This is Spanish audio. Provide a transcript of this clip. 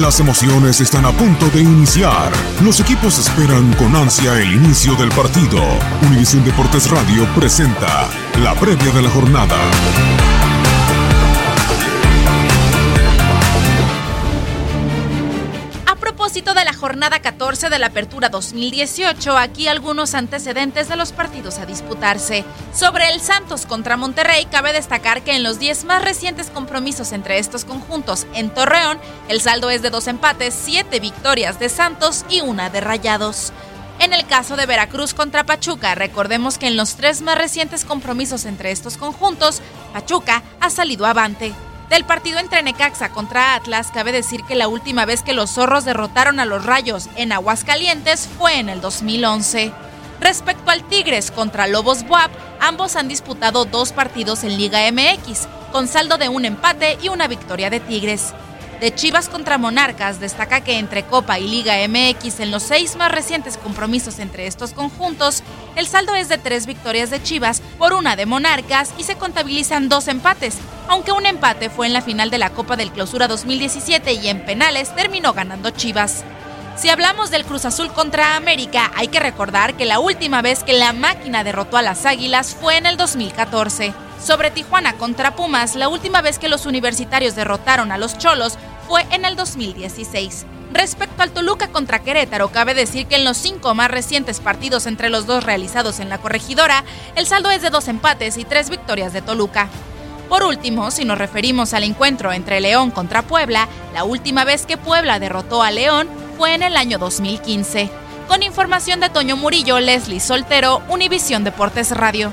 Las emociones están a punto de iniciar. Los equipos esperan con ansia el inicio del partido. Univisión Deportes Radio presenta la previa de la jornada. Propósito de la jornada 14 de la Apertura 2018, aquí algunos antecedentes de los partidos a disputarse. Sobre el Santos contra Monterrey, cabe destacar que en los 10 más recientes compromisos entre estos conjuntos en Torreón, el saldo es de dos empates, 7 victorias de Santos y una de Rayados. En el caso de Veracruz contra Pachuca, recordemos que en los tres más recientes compromisos entre estos conjuntos, Pachuca ha salido avante. Del partido entre Necaxa contra Atlas, cabe decir que la última vez que los zorros derrotaron a los Rayos en Aguascalientes fue en el 2011. Respecto al Tigres contra Lobos Buap, ambos han disputado dos partidos en Liga MX, con saldo de un empate y una victoria de Tigres. De Chivas contra Monarcas, destaca que entre Copa y Liga MX en los seis más recientes compromisos entre estos conjuntos, el saldo es de tres victorias de Chivas por una de Monarcas y se contabilizan dos empates, aunque un empate fue en la final de la Copa del Clausura 2017 y en penales terminó ganando Chivas. Si hablamos del Cruz Azul contra América, hay que recordar que la última vez que la máquina derrotó a las Águilas fue en el 2014. Sobre Tijuana contra Pumas, la última vez que los universitarios derrotaron a los Cholos fue en el 2016. Respecto al Toluca contra Querétaro, cabe decir que en los cinco más recientes partidos entre los dos realizados en la corregidora, el saldo es de dos empates y tres victorias de Toluca. Por último, si nos referimos al encuentro entre León contra Puebla, la última vez que Puebla derrotó a León fue en el año 2015. Con información de Toño Murillo, Leslie Soltero, Univisión Deportes Radio.